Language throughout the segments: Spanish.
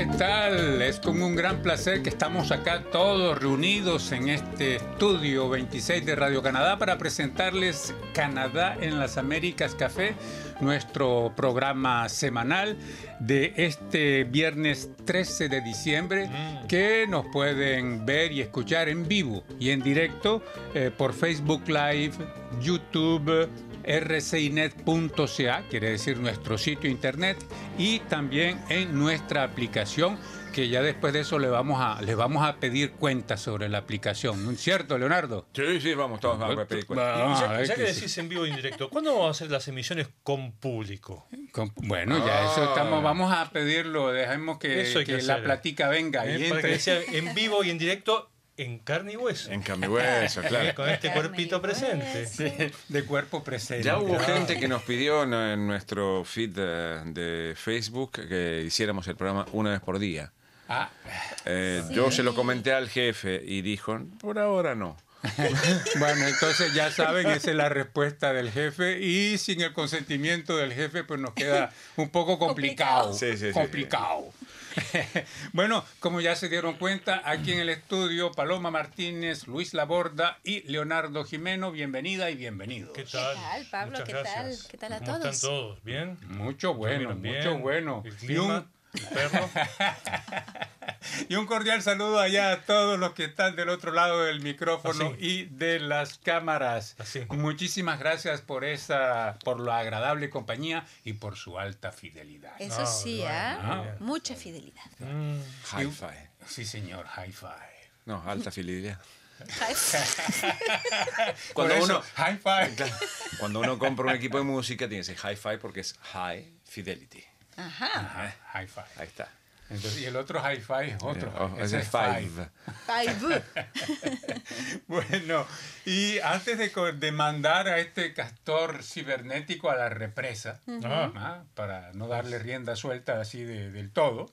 ¿Qué tal? Es con un gran placer que estamos acá todos reunidos en este estudio 26 de Radio Canadá para presentarles Canadá en las Américas Café, nuestro programa semanal de este viernes 13 de diciembre Mm. que nos pueden ver y escuchar en vivo y en directo eh, por Facebook Live, YouTube, rcinet.ca, quiere decir nuestro sitio internet, y también en nuestra aplicación, que ya después de eso le vamos a, le vamos a pedir cuentas sobre la aplicación. ¿No es cierto, Leonardo? Sí, sí, vamos todos a pedir cuentas. Vamos Y a ya, que sí. decís en vivo y en directo, ¿cuándo vamos a hacer las emisiones con público? Con- bueno, ya eso Ah. estamos, vamos a pedirlo, dejemos que, la platica venga ¿Eh? y Para que entre. sea en vivo y en directo en carne y hueso. En carne y hueso, claro. Con este Carne cuerpito presente. Sí, de cuerpo presente. Ya hubo Ah. gente que nos pidió en, nuestro feed de, Facebook que hiciéramos el programa una vez por día. Ah, Eh, Sí. Yo se lo comenté al jefe y dijo, por ahora no. Bueno, entonces ya saben, esa es la respuesta del jefe y sin el consentimiento del jefe pues nos queda un poco complicado. Complicado. Sí, sí, sí. complicado. bueno, como ya se dieron cuenta, aquí en el estudio Paloma Martínez, Luis Laborda y Leonardo Jimeno, bienvenida y bienvenido. ¿Qué tal? tal, Pablo? Muchas ¿Qué tal? ¿Qué tal a ¿Cómo todos? están todos? ¿Bien? Mucho bueno, mucho bueno. ¿El Y clima? Y un cordial saludo allá a todos los que están del otro lado del micrófono Así. y de las cámaras. Así. Muchísimas gracias por esa, por la agradable compañía y por su alta fidelidad. Eso sí, bueno, ¿ah? Mucha fidelidad. Mm, Hi-Fi. Sí, señor, high five. No, alta fidelidad. Cuando Cuando uno, high five. Cuando uno compra un equipo de música tiene que ser Hi-Fi porque es High Fidelity. Ajá. Ajá, high five. Ahí está. Entonces, y el otro high five es otro. Oh, ese es Five. Five. Bueno, y antes de, de mandar a este castor cibernético a la represa, Ah. ¿ah? para no darle rienda suelta así de- del todo,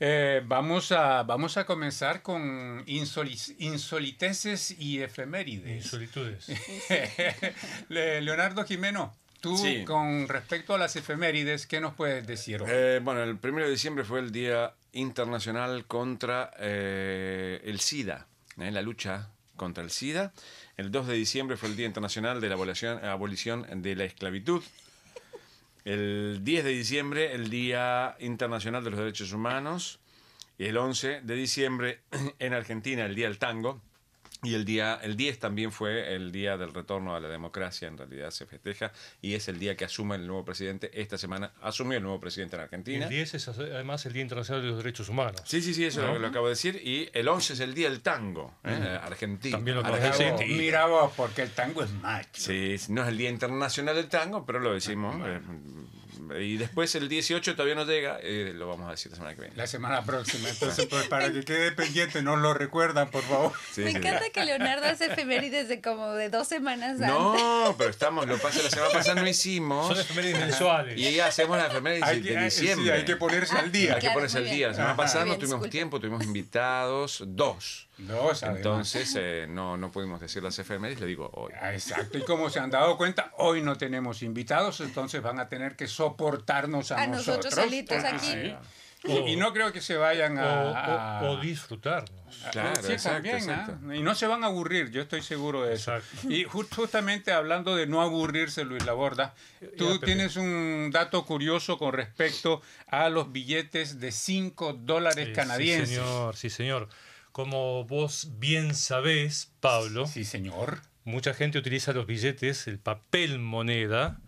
eh, vamos, a, vamos a comenzar con insoli- insoliteces y efemérides. Insolitudes. Le- Leonardo Jimeno, tú Sí. con respecto a las efemérides, ¿qué nos puedes decir? Eh, bueno, el primero de diciembre fue el Día Internacional contra eh, el SIDA, eh, la lucha contra el SIDA. El 2 de diciembre fue el Día Internacional de la Abolición, abolición de la Esclavitud. El 10 de diciembre, el Día Internacional de los Derechos Humanos. Y el 11 de diciembre, en Argentina, el Día del Tango. Y el día, el 10 también fue el día del retorno a la democracia, en realidad se festeja, y es el día que asume el nuevo presidente. Esta semana asumió el nuevo presidente en Argentina. El 10 es además el Día Internacional de los Derechos Humanos. Sí, sí, sí, eso ¿No? lo, lo acabo de decir. Y el 11 es el día del tango, ¿eh? argentino. También lo acabo de Mira decir. vos, Argentina. mira vos, porque el tango es macho. Sí, no es el Día Internacional del Tango, pero lo decimos. eh, y después el 18 todavía no llega, eh, lo vamos a decir la semana que viene. La semana próxima. Entonces, pues para que quede pendiente, nos lo recuerdan, por favor. Sí, Me sí, sí. encanta que Leonardo hace efemérides de como de dos semanas antes. No, pero estamos, lo pasa la semana pasada no hicimos. Son efemérides mensuales. Y ya hacemos la enfermera Hay de, que, de sí, diciembre. hay que ponerse al día. Hay que Claro, ponerse muy al día. La semana pasada no tuvimos disculpe. tiempo, tuvimos invitados dos. Entonces eh, no, no pudimos decir las efemérides, le digo hoy. Ah, Exacto, y como se han dado cuenta, hoy no tenemos invitados, entonces van a tener que soportarnos a, A nosotros solitos porque aquí. sí. O- Y, no creo que se vayan a... o- o disfrutarnos. Claro, sí, exacto, también, exacto. ¿ah? Y no se van a aburrir, yo estoy seguro de eso. Exacto. Y ju- justamente hablando de no aburrirse, Luis Laborda, tú tienes un dato curioso con respecto a los billetes de 5 dólares canadienses. Sí, señor, sí, señor. Como vos bien sabés, Pablo, Sí, señor. mucha gente utiliza los billetes, el papel moneda,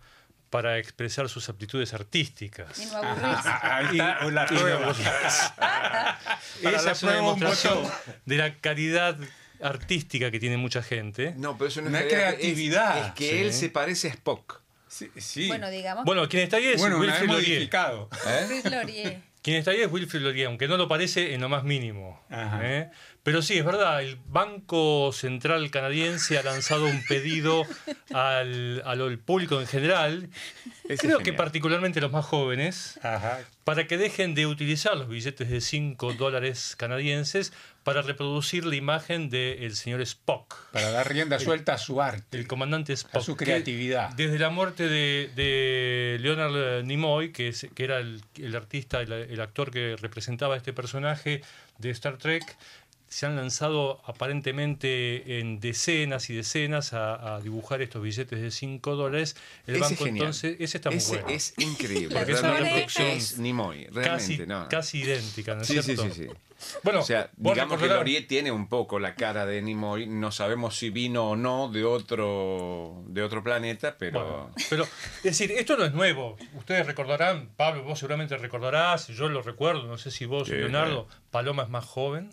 para expresar sus aptitudes artísticas. Y no. Ahí está la prueba. Esa es una demostración de la calidad artística que tiene mucha gente. No, pero eso no, es calidad, creatividad. Es, es que Sí. él se parece a Spock. Sí, sí. Bueno, digamos. Bueno, quien está ahí es Bueno, una Wilfrid Laurier. modificado. Chris Laurier. Quien está ahí es Wilfrid Laurier, aunque no lo parece en lo más mínimo. ¿eh? Pero sí, es verdad, el Banco Central Canadiense ha lanzado un pedido al, al- público en general, Ese creo que particularmente los más jóvenes, Ajá. para que dejen de utilizar los billetes de 5 dólares canadienses para reproducir la imagen del señor Spock. Para dar rienda suelta a su arte. El comandante Spock. A su creatividad. Que desde la muerte de, de Leonard Nimoy, que, es, que era el, el artista, el, el actor que representaba a este personaje de Star Trek, se han lanzado aparentemente en decenas y decenas a, a dibujar estos billetes de 5 dólares. El Ese banco es entonces, ese está muy Ese bueno. es increíble. Las es una reproducción es Nimoy, realmente. casi, no, casi idéntica, ¿no es Sí, cierto? sí, sí. Bueno, O sea, digamos que Laurier tiene un poco la cara de Nimoy. No sabemos si vino o no de otro, de otro planeta, pero. Bueno, pero, es decir, esto no es nuevo. Ustedes recordarán, Pablo, vos seguramente recordarás, yo lo recuerdo, no sé si vos. Leonardo, Paloma es más joven.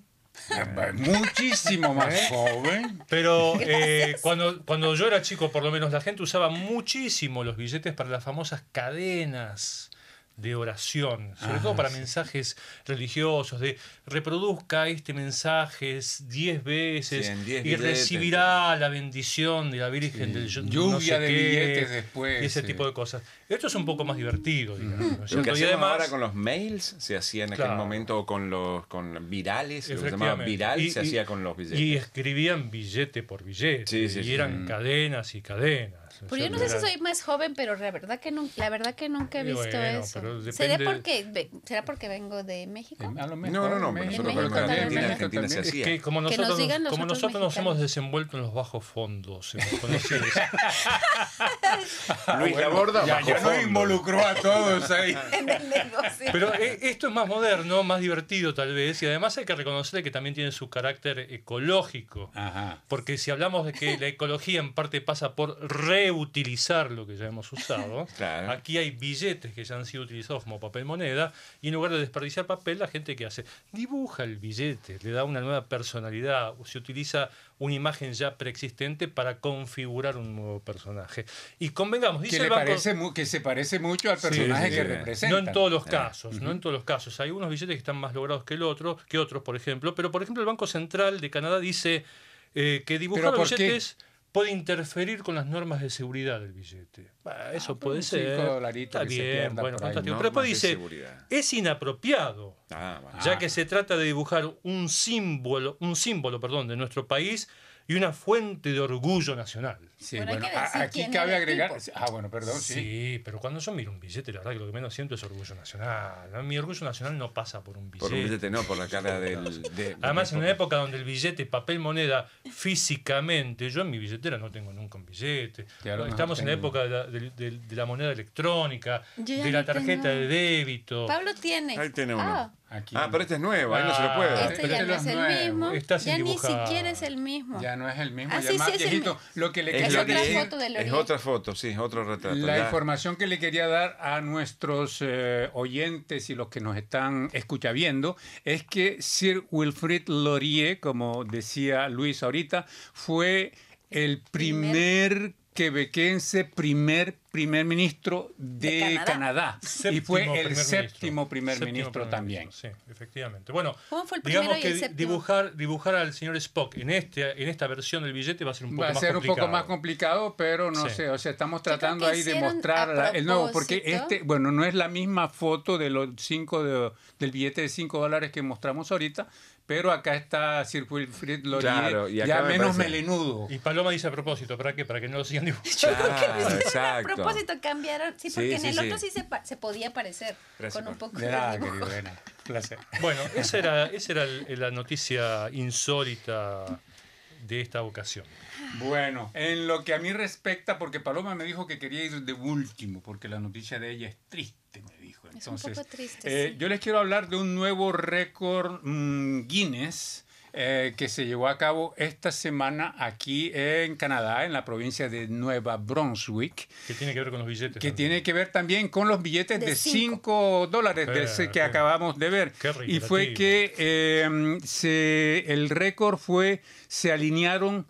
Muchísimo ¿Eh? más joven. Pero eh, cuando, cuando yo era chico, por lo menos, la gente usaba muchísimo los billetes para las famosas cadenas de oración, sobre Ah, todo para sí. mensajes religiosos, de reproduzca este mensaje 10 veces Cien, diez y billetes. recibirá la bendición de la Virgen del yo- Lluvia no sé de qué, billetes después, y ese sí. tipo de cosas. Esto es un poco más divertido, digamos. ¿no es Lo que Y hacemos además- ahora con los mails se hacía en aquel Claro. momento o con los con virales, lo que se llamaba viral, Y- se y- hacía con los billetes. Y escribían billete por billete. Sí, sí, y sí. eran cadenas y cadenas. ¿No es Pero yo no sé si soy más joven, pero la verdad que nunca, la verdad que nunca he visto bueno, eso. pero ¿Será porque será porque vengo de México? A lo mejor No, no, no, México, nosotros pero con también en Argentina, se que como Que nos nosotros, digan los como otros nosotros nos hemos desenvuelto en los bajos fondos. Luis Laborda, Ah, Ya, bajo ya nos fondo. involucró a todos ahí. En el negocio. Pero eh, esto es más moderno, más divertido tal vez, y además hay que reconocerle que también tiene su carácter ecológico. Ajá. Porque si hablamos de que la ecología en parte pasa por reutilizar lo que ya hemos usado, Claro. aquí hay billetes que ya han sido utilizados como papel moneda y en lugar de desperdiciar papel, la gente que hace dibuja el billete, le da una nueva personalidad, o se utiliza una imagen ya preexistente para configurar un nuevo personaje. Y convengamos, dice Que, le el banco, parece, que se parece mucho al personaje sí, que representa. no en todos los Eh, casos, no en todos los casos. Hay unos billetes que están más logrados que el otro, que otros, por ejemplo. Pero, por ejemplo, el Banco Central de Canadá dice eh, que dibujar ¿Pero los por qué? Puede interferir con las normas de seguridad del billete. Bah, eso Ah, puede ser. Está se bueno, fantástico. Pero después de dice, es inapropiado, Ah, ya Ah. que se trata de dibujar un símbolo, un símbolo, perdón, de nuestro país y una fuente de orgullo nacional. Sí, Bueno, hay bueno, que a- decir aquí quién cabe agregar. tipo. Ah, bueno, perdón, sí. Sí, pero cuando yo miro un billete, la verdad que lo que menos siento es orgullo nacional. ¿no? Mi orgullo nacional no pasa por un billete. Por un billete no, por la cara del. de- Además, en una época donde el billete, papel moneda, físicamente, yo en mi billetera no tengo nunca un billete. Claro, no, Estamos en la época de la, de- de- de la moneda electrónica, de la tarjeta tengo. de débito. Pablo tiene. Ahí tiene uno. Ah, Aquí Ah, pero este es nuevo, ahí no se lo puede. Ah, este pero ya este no es es el nuevo. mismo. Está sin ya ni siquiera es el mismo. ya no es el mismo, Ah, ya sí, más sí, el viejito. mismo. Lo que le Es, otra decir, foto de es otra foto, sí, es otro retrato. La Ya. información que le quería dar a nuestros eh, oyentes y los que nos están escucha viendo es que Sir Wilfrid Laurier, como decía Luis ahorita, fue el primer quebequense, primer primer ministro de, De Canadá. Canadá. y fue el séptimo primer Séptimo ministro primer también. ministro, Sí, efectivamente. Bueno, ¿Cómo fue el digamos que el dibujar, dibujar al señor Spock en, este, en esta versión del billete va a ser un poco Va a más ser un complicado. poco más complicado, pero no Sí. sé, o sea, estamos tratando ahí de mostrar el nuevo, porque este, bueno, no es la misma foto de los cinco de- del billete de 5 dólares que mostramos ahorita, pero acá está Sir Wilfrid Laurier, Claro, y acá ya me menos parece- melenudo. Y Paloma dice a propósito, ¿para qué? Para que no lo sigan dibujando. Yo creo que Ah, exacto. A propósito, cambiaron. Sí, Sí, porque en el sí. otro sí se, se podía parecer. Gracias, con un poco De de nada. Placer. Bueno, esa era, esa era la noticia insólita de esta ocasión. Bueno, en lo que a mí respecta, porque Paloma me dijo que quería ir de último, porque la noticia de ella es triste, me dijo. Es un Entonces, poco triste, eh, sí. yo les quiero hablar de un nuevo récord mm, Guinness eh, que se llevó a cabo esta semana aquí en Canadá, en la provincia de Nueva Brunswick, Que tiene que ver con los billetes. que también. tiene que ver también con los billetes De de cinco. 5 dólares de Eh, ese que qué- acabamos de ver. qué Y fue que eh, se, el récord fue, se alinearon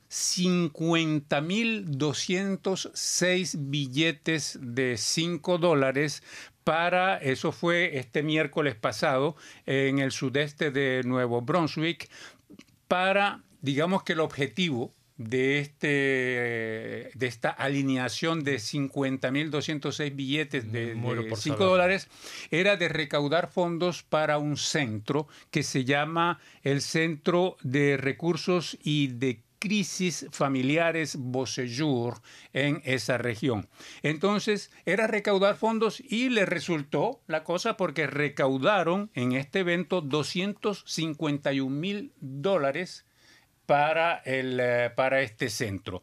50.206 billetes de 5 dólares para, eso fue este miércoles pasado, en el sudeste de Nuevo Brunswick, para, digamos que el objetivo de, este, de esta alineación de 50.206 billetes de, de por 5 saberlo. dólares era de recaudar fondos para un centro que se llama el Centro de Recursos y de crisis familiares Beausejour en esa región. Entonces, era recaudar fondos y le resultó la cosa porque recaudaron en este evento 251 mil dólares para, el, eh, para este centro.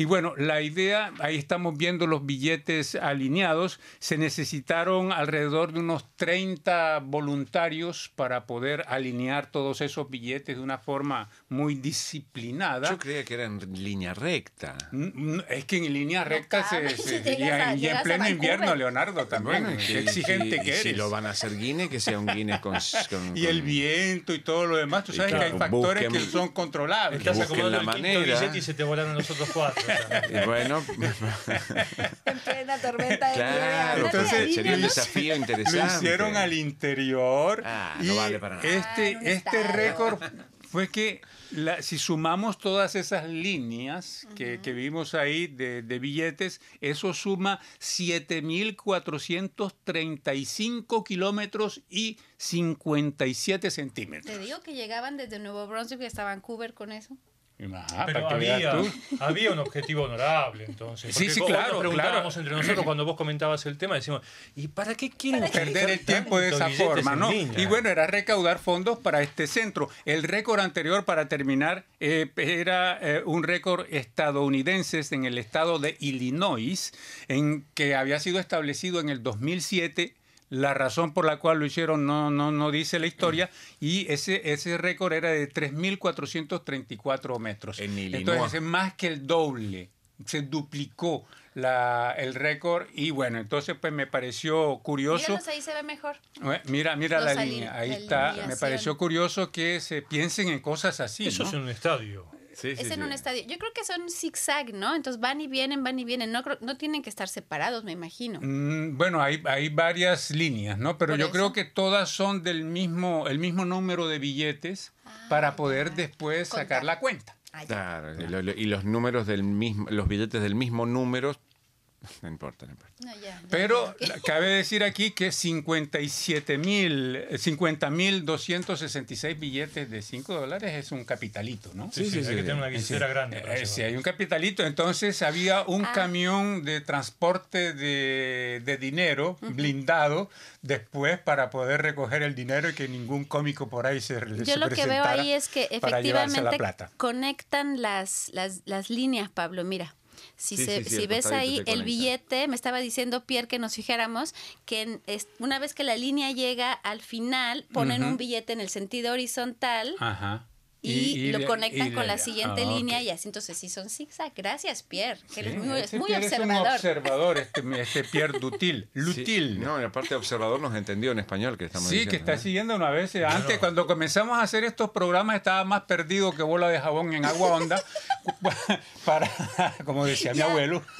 Y bueno, la idea, ahí estamos viendo los billetes alineados, se necesitaron alrededor de unos 30 voluntarios para poder alinear todos esos billetes de una forma muy disciplinada. Yo creía que era en línea recta. Mm, mm, Es que en línea recta se, se- y llegas en- y en llegas a pleno invierno, Leonardo, también. Bueno, qué exigente que eres. Si lo van a hacer Guinness, que sea un Guinness con. con- y el viento y todo lo demás, tú sabes que hay factores busquen- que son controlables. Estás acomodando la el quinto manera. billete y se te volaron los otros cuatro. Y bueno, En plena tormenta de Claro, entonces, sería un desafío Lo interesante. hicieron al interior. Ah, y no vale para nada. Este, Ah, este récord fue que la- si sumamos todas esas líneas que, que vimos ahí de, de billetes, eso suma 7.435 kilómetros y 57 centímetros. Te digo que llegaban desde Nuevo Brunswick hasta Vancouver con eso. Pero había, había un objetivo honorable, entonces. Sí, Porque sí, claro, nos preguntábamos claro. entre nosotros cuando vos comentabas el tema, decimos, ¿y para qué quieren perder el tiempo de esa forma, ¿no? Y bueno, era recaudar fondos para este centro. El récord anterior, para terminar, eh, era eh, un récord estadounidense en el estado de Illinois, en que había sido establecido en el 2007. La razón por la cual lo hicieron no, no, no dice la historia. Y ese, ese récord era de 3.434 metros. En. Entonces es más que el doble. Se duplicó la, el récord. Y bueno, entonces pues me pareció curioso. Míralos, ahí se ve mejor. Mira, mira Los la línea, ahí la está. Me pareció curioso que se piensen en cosas así. Eso ¿no? es un estadio. Sí, sí, es en sí. un estadio. Yo creo que son zigzag, ¿no? Entonces van y vienen, van y vienen. No, creo- no tienen que estar separados, me imagino. Mm, Bueno, hay, hay varias líneas, ¿no? Pero Por yo eso. creo que todas son del mismo, el mismo número de billetes para poder ya. después Contar. sacar la cuenta. Ah. Claro, y lo- lo- y los números del mismo, los billetes del mismo número, no importa, no importa. No, ya, ya, Pero ya. cabe decir aquí que 57 mil, 50 mil 266 billetes de 5 dólares es un capitalito, ¿no? Sí, sí, sí, hay sí, que tener una billetera grande. para Eh, sí, hay un capitalito. Entonces había un Ah. camión de transporte de, de dinero blindado después para poder recoger el dinero y que ningún cómico por ahí se, se Yo lo que veo presentara ahí es que para llevarse la efectivamente plata. conectan las, las, las líneas, Pablo. Mira, si, Sí, se- sí, sí, si ves ahí el billete, me estaba diciendo Pierre que nos fijáramos que en- es- una vez que la línea llega al final, ponen Ujú. un billete en el sentido horizontal Ajá. y, lo de- conectan y con la siguiente ah, línea y así entonces sí son zigzag. Gracias, Pierre, que eres Sí, muy, ese muy Pierre Es un observador. observador, este, este Pierre Dutil. Sí, Lutil. no, y aparte observador nos entendió en español que estamos Sí, diciendo, que está ¿no? siguiéndonos a veces. Antes, cuando comenzamos a hacer estos programas, estaba más perdido que bola de jabón en agua honda. para, como decía mi abuelo.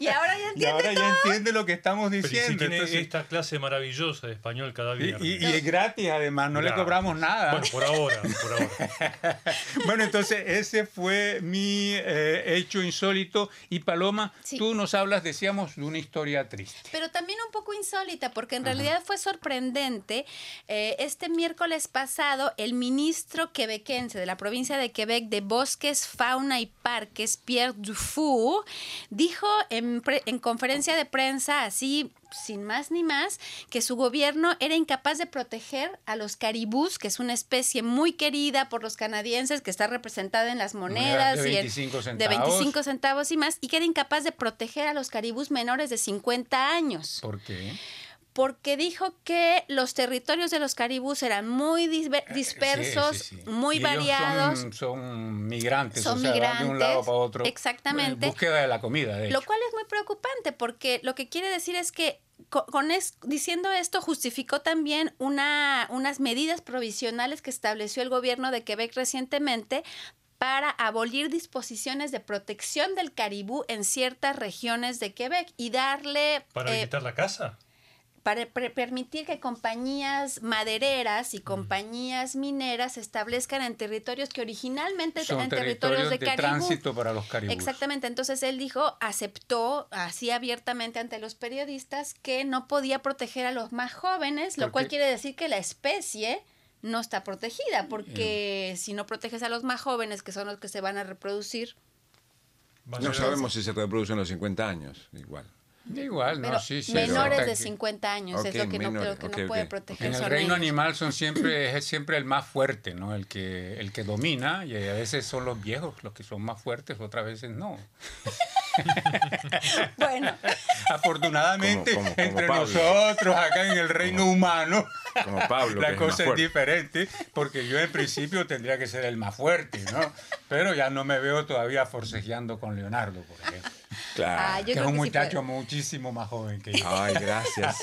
Y ahora ya Y entiende ahora ya entiende lo que estamos Pero y si diciendo. tiene entonces- esta clase maravillosa de español cada y, viernes. y- y es gratis, además, no le cobramos nada. Bueno, por ahora, por ahora. Bueno, entonces ese fue mi eh, hecho insólito. Y Paloma, Sí. tú nos hablas, decíamos, de una historia triste. Pero también un poco insólita, porque en realidad fue sorprendente. Eh, este miércoles pasado, el ministro quebequense de la provincia de Quebec de Bosques, Fauna y Parques, Pierre Dufour, dijo en, pre- en conferencia de prensa, así sin más ni más, que su gobierno era incapaz de proteger a los caribús, que es una especie muy querida por los canadienses, que está representada en las monedas de y en- 25 de centavos. 25 centavos y más, y que era incapaz de proteger a los caribús menores de 50 años ¿Por qué? Porque dijo que los territorios de los caribús eran muy disver- dispersos, Sí, sí, sí. muy Y ellos variados. Son, son migrantes, Son o sea, van de un migrantes, lado para otro. exactamente. En búsqueda de la comida, de Lo hecho. cual es muy preocupante porque lo que quiere decir es que co- con es- diciendo esto justificó también una, unas medidas provisionales que estableció el gobierno de Quebec recientemente para abolir disposiciones de protección del caribú en ciertas regiones de Quebec y darle ¿Para eh, visitar la casa? Para pre- permitir que compañías madereras y compañías mineras se establezcan en territorios que originalmente Son eran territorios territorios de, de, Caribú. tránsito para los caribús. Exactamente, entonces él dijo, aceptó así abiertamente ante los periodistas que no podía proteger a los más jóvenes, lo ¿Por cual quiere decir que la especie no está protegida, porque Eh. si no proteges a los más jóvenes, que son los que se van a reproducir, No sabemos si se reproducen los 50 años, igual. Igual, no, pero sí, sí. menores resulta de que 50 años es Ok, lo que no, menores, lo que ok, no puede proteger. En el reino ellos. animal son siempre, es siempre el más fuerte, ¿no? El que, el que domina, y a veces son los viejos los que son más fuertes, otras veces no. Bueno, Afortunadamente, Como- como- como entre Pablo. nosotros, acá en el reino humano, Como Pablo, la es cosa es fuerte. diferente, porque yo en principio tendría que ser el más fuerte, ¿no? Pero ya no me veo todavía forcejeando con Leonardo, por ejemplo, Claro. Ah, yo que es un que muchacho muchísimo más joven que yo. Ay, gracias.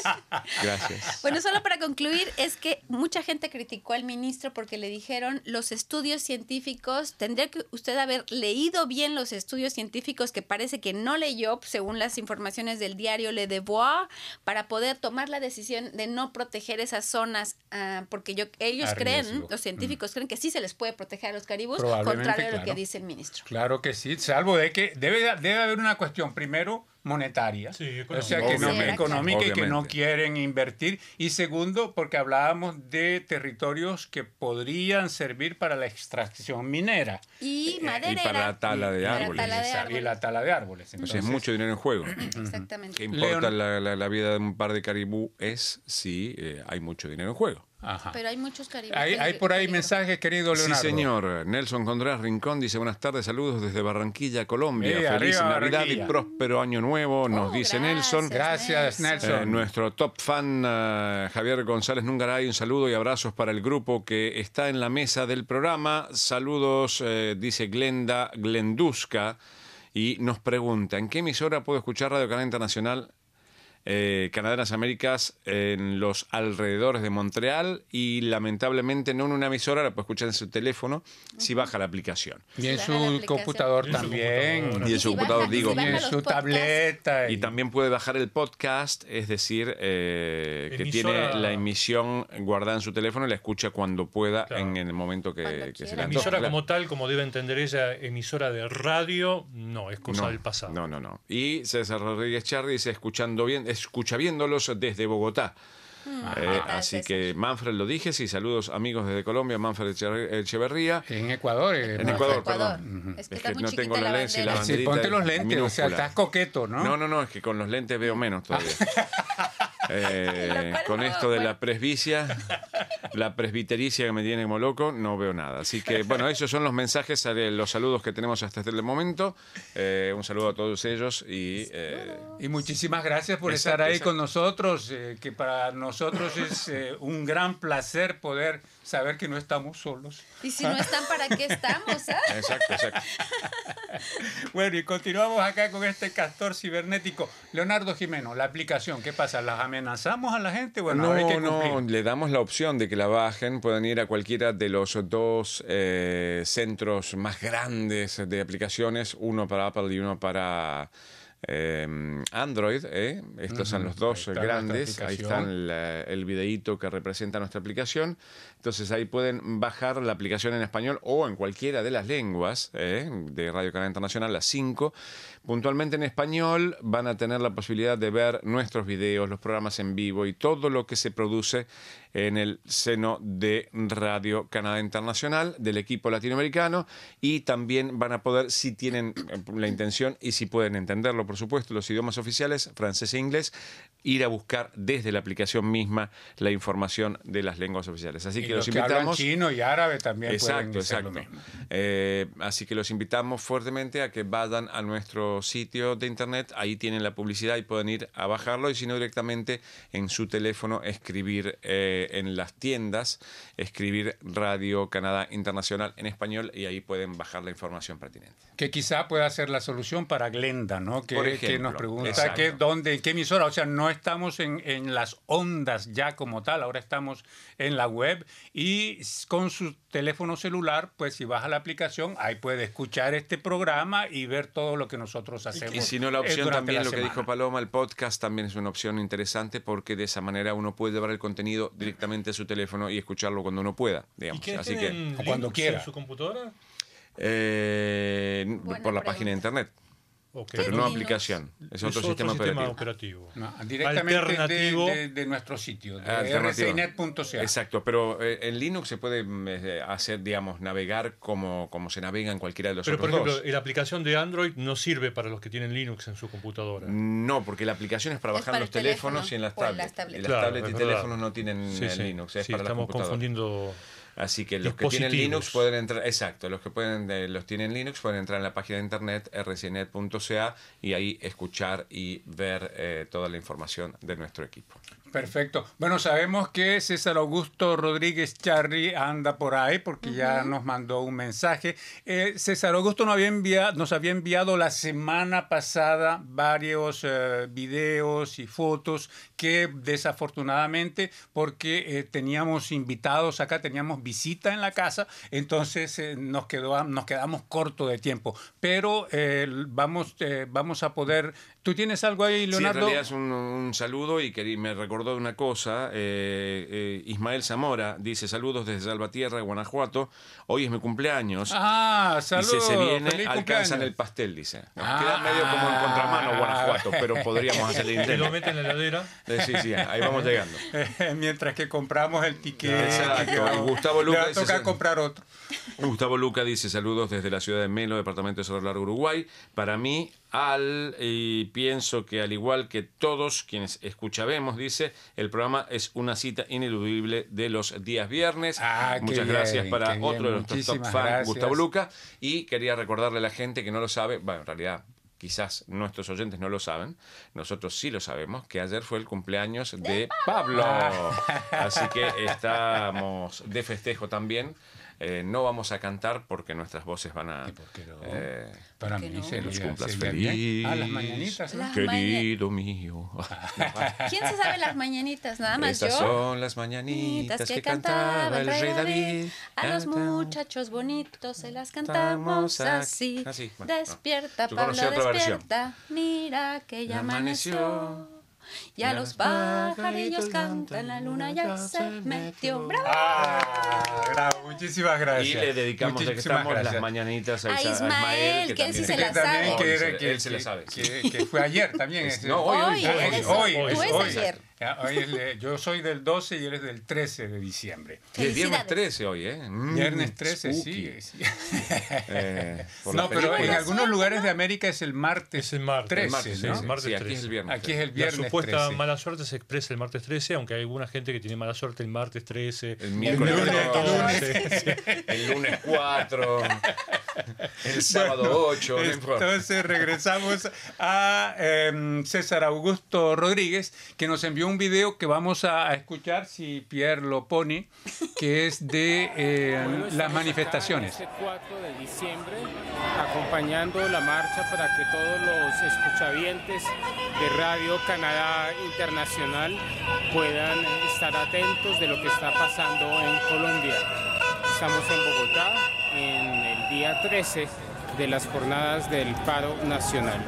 Gracias. Bueno, solo para concluir, es que mucha gente criticó al ministro porque le dijeron los estudios científicos, tendría que usted haber leído bien los estudios científicos que parece que no leyó, según las informaciones del diario Le Devoir, para poder tomar la decisión de no proteger esas zonas, ah, porque yo, ellos A creen, riesgo. los científicos creen que sí se les puede proteger a los caribús, contrario a lo que dice el ministro. Claro que sí, salvo de que debe, debe haber una cuestión primero monetaria, Sí, o sea que no Obviamente. económica y que no quieren invertir y segundo porque hablábamos de territorios que podrían servir para la extracción minera Y y maderera. para la tala de la árboles. tala de y la árboles. tala de árboles. Entonces, es mucho dinero en juego. Exactamente. ¿Qué importa Leon- la, la- la vida de un par de caribú? Es si eh, hay mucho dinero en juego. Ajá. Pero hay muchos caribús. Hay, hay por ahí mensajes, querido Leonardo. Sí, señor. Nelson Contreras Rincón dice buenas tardes, saludos desde Barranquilla, Colombia. Feliz arriba, Navidad Barranquilla. y próspero año nuevo, nos Oh, dice gracias. Nelson. Gracias, Nelson. Eh, nuestro top fan eh, Javier González Nungaray, un saludo y abrazos para el grupo que está en la mesa del programa. Saludos, eh, dice Glenda Glenduska, y nos pregunta, ¿en qué emisora puedo escuchar Radio Canal Internacional? Eh, Canadá en las Américas en los alrededores de Montreal y lamentablemente no en una emisora, la puede escuchar en su teléfono si baja la aplicación. Y en la su computador también. Y en su computador, digo, Y en su tableta. Y también puede bajar el podcast, es decir, eh, que tiene la emisión guardada en su teléfono y la escucha cuando pueda Claro. en el momento que, que se antoje. Emisora Claro. como tal, como debe entender ella, emisora de radio, no, es cosa no, del pasado. No, no, no. Y César Rodríguez Charri dice escuchando bien, escucha viéndolos desde Bogotá. Eh, ¿Qué tal, así que Manfred lo dije, sí, saludos amigos desde Colombia, Manfred Eche- Echeverría. En Ecuador. eh, En Ecuador, Ecuador. perdón. Es que Es no tengo la la lente y la bandera. Sí, ponte los lentes, o sea, estás coqueto, ¿no? No, no, no, es que con los lentes veo menos todavía. Eh, con no- esto de la presbicia, la presbitericia que me tiene como loco, no veo nada. Así que, bueno, esos son los mensajes, eh, los saludos que tenemos hasta este momento. Eh, un saludo a todos ellos y eh, Y muchísimas gracias por Exacto, estar ahí exacto. con nosotros, eh, que para nosotros es eh, un gran placer poder saber que no estamos solos. Y si no están, ¿para qué estamos? ah? exacto, exacto. Bueno, y continuamos acá con este castor cibernético. Leonardo Jimeno, la aplicación, ¿qué pasa? ¿Las amenazamos a la gente? Bueno, ahora hay que No, no, le damos la opción de que la bajen, puedan ir a cualquiera de los dos eh, centros más grandes de aplicaciones, uno para Apple y uno para eh, Android. ¿eh? Estos son los dos Ahí grandes, ahí está el, el videíto que representa nuestra aplicación. Entonces ahí pueden bajar la aplicación en español o en cualquiera de las lenguas ¿eh? de Radio Canal Internacional, las cinco. Puntualmente en español van a tener la posibilidad de ver nuestros videos, los programas en vivo y todo lo que se produce en el seno de Radio Canadá Internacional, del equipo latinoamericano, y también van a poder, si tienen la intención y si pueden entenderlo, por supuesto, los idiomas oficiales, francés e inglés, ir a buscar desde la aplicación misma la información de las lenguas oficiales. Así Y que los los que hablan invitamos. chino y árabe también Exacto, pueden hacer lo exacto. mismo. Eh, así que los invitamos fuertemente a que vayan a nuestro sitio de internet, ahí tienen la publicidad y pueden ir a bajarlo y si no directamente en su teléfono escribir eh, en las tiendas, escribir Radio Canadá Internacional en español y ahí pueden bajar la información pertinente. Que quizá pueda ser la solución para Glenda, ¿no? Que Por que, que nos ejemplo, pregunta exacto. que dónde, en qué emisora. O sea, no estamos en, en las ondas ya como tal, ahora estamos en la web y con su teléfono celular, pues si baja la aplicación, ahí puede escuchar este programa y ver todo lo que nosotros hacemos. Y si no, la eh, opción también, la lo que semana. dijo Paloma, el podcast también es una opción interesante porque de esa manera uno puede llevar el contenido directamente a su teléfono y escucharlo cuando uno pueda, ¿Y digamos. Así que O cuando quiera. en su computadora? eh, por la pregunta. página de internet, Ok. pero no aplicación, es, Es otro, sistema operativo. operativo. No, directamente Alternativo. de, de- de nuestro sitio, de rcinet.ca. Exacto, pero eh, en Linux se puede mm, eh, hacer, digamos, navegar como, como se navega en cualquiera de los Pero, por otros ejemplo, dos. la aplicación de Android no sirve para los que tienen Linux en su computadora. No, porque la aplicación es para Es bajar para los el teléfono teléfonos y en las o en tablets. las tablets. Y las Claro, tablets y es teléfonos no tienen Sí, eh, sí. Linux, es Sí, para estamos computadora. confundiendo. Así que los que tienen. Linux pueden entrar, exacto, los que pueden eh, los tienen Linux pueden entrar en la página de internet rcnet.ca y ahí escuchar y ver eh, toda la información de nuestro equipo. Perfecto. Bueno, sabemos que César Augusto Rodríguez Charri anda por ahí porque ya nos mandó un mensaje. Eh, César Augusto nos había, enviado, nos había enviado la semana pasada varios eh, videos y fotos que desafortunadamente, porque eh, teníamos invitados acá, teníamos visita en la casa, entonces nos, quedó, nos quedamos corto de tiempo. Pero vamos, eh, vamos a poder... ¿Tú tienes algo ahí, Sí, en Leonardo? realidad es un, un saludo y que me recordó de una cosa. eh, eh, Ismael Zamora dice saludos desde Salvatierra, Guanajuato. Hoy es mi cumpleaños. Ah, saludos. Dice, se viene, feliz alcanzan cumpleaños. el pastel, dice. Nos Ah. queda medio como en contramano Guanajuato, pero podríamos hacer el Y lo intento. meten en la heladera. Eh, Sí, sí, ahí vamos llegando. Mientras que compramos el ticket. Exacto. Y Gustavo le Luca va a dice- tocar comprar otro. Gustavo Luca dice saludos desde la ciudad de Melo, departamento de Cerro Largo, Uruguay. Para mí, al y pienso que al igual que todos quienes escuchabemos, dice, el programa es una cita ineludible de los días viernes. Ah, Muchas bien, gracias para otro de nuestros top gracias. Gustavo Luca. Y quería recordarle a la gente que no lo sabe, bueno, en realidad quizás nuestros oyentes no lo saben, nosotros sí lo sabemos, que ayer fue el cumpleaños de Pablo. Así que estamos de festejo también. Eh, no vamos a cantar porque nuestras voces van a... ¿Y por qué no? eh, Para que mí no? sería, Los cumplas sería feliz. Ah, las mañanitas. ¿no? Las querido mío. ¿Quién se sabe las mañanitas? Nada más Esas yo. son las mañanitas que cantaba el rey David. A los muchachos bonitos se las cantamos así. Así, bueno, Despierta, yo Pablo, versión. despierta. Mira que ya Amaneció. Ya los pajarillos cantan, la luna ya se metió. ¡Bravo! Ah, bravo, muchísimas gracias. Y le dedicamos de que Muchísimas estamos las gracias. mañanitas a, A Isa- a Ismael, que él sí se la sabe. que, Él se- que- sabe. que- fue ayer también. Es- ese. no, hoy, Hoy, hoy, él es- hoy, tú hoy, es hoy. ayer. Hoy es de- yo soy del 12 y él es del 13 de diciembre. Y es viernes Felicidades. 13 hoy, ¿eh? Mm, Viernes 13, spooky. sí. sí. Eh, No, la pero en algunos lugares de América es el martes. Es el martes. 13, El martes, ¿no? sí. Martes Sí, aquí 13. es el viernes. Aquí es el La viernes supuesta 13. mala suerte se expresa el martes 13, aunque hay alguna gente que tiene mala suerte el martes 13. El miércoles lunes, 14, el lunes 4, el sábado 8, no importa. Entonces regresamos a em, César Augusto Rodríguez, que nos envió un video que vamos a, a escuchar, si Pierre lo pone, que es de eh, Bueno, las manifestaciones. Este 4 de diciembre, acompañando la marcha para que todos los escuchavientes de Radio Canadá Internacional puedan estar atentos de lo que está pasando en Colombia. Estamos en Bogotá en el día 13 de las jornadas del paro nacional.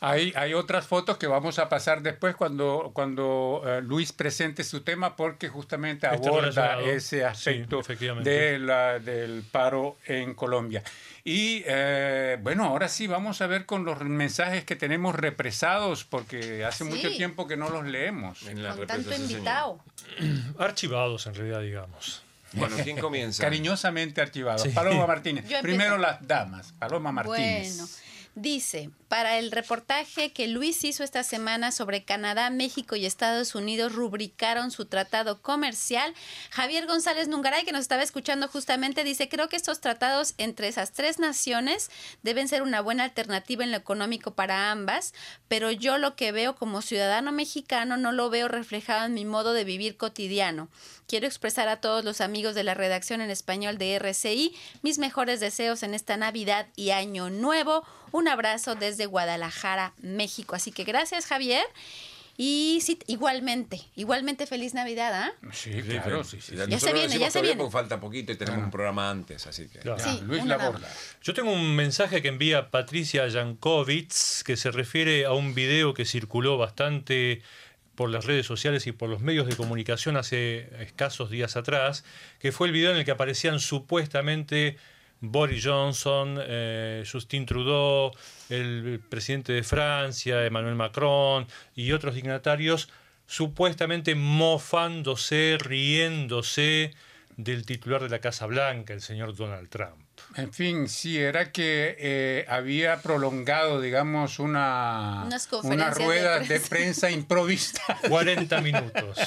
Hay, hay otras fotos que vamos a pasar después cuando, cuando eh, Luis presente su tema, porque justamente aborda ese aspecto de la- del paro en Colombia. Y eh, bueno, ahora sí vamos a ver con los mensajes que tenemos represados, porque hace Sí. mucho tiempo que no los leemos. En la Con tanto invitado. Archivados en realidad, digamos. Bueno, ¿quién comienza? Cariñosamente archivados. Sí. Paloma Martínez. Primero las damas. Paloma Martínez. Bueno, dice, para el reportaje que Luis hizo esta semana sobre Canadá, México y Estados Unidos rubricaron su tratado comercial. Javier González Nungaray, que nos estaba escuchando justamente, dice, creo que estos tratados entre esas tres naciones deben ser una buena alternativa en lo económico para ambas, pero yo lo que veo como ciudadano mexicano no lo veo reflejado en mi modo de vivir cotidiano. Quiero expresar a todos los amigos de la redacción en español de RCI mis mejores deseos en esta Navidad y Año Nuevo. Un abrazo desde Guadalajara, México. Así que gracias, Javier. Y sí, igualmente, igualmente feliz Navidad, ¿ah? Sí, claro, sí, sí. Ya se viene, ya se viene. Porque falta poquito y tenemos un programa antes, así que. Claro. Sí, Luis Laborda. Yo tengo un mensaje que envía Patricia Jankovic que se refiere a un video que circuló bastante por las redes sociales y por los medios de comunicación hace escasos días atrás, que fue el video en el que aparecían supuestamente Boris Johnson, eh, Justin Trudeau, el presidente de Francia, Emmanuel Macron y otros dignatarios supuestamente mofándose, riéndose del titular de la Casa Blanca, el señor Donald Trump. En fin, sí, era que eh, había prolongado, digamos, una, una conferencias de rueda de prensa. improvisada. 40 minutos.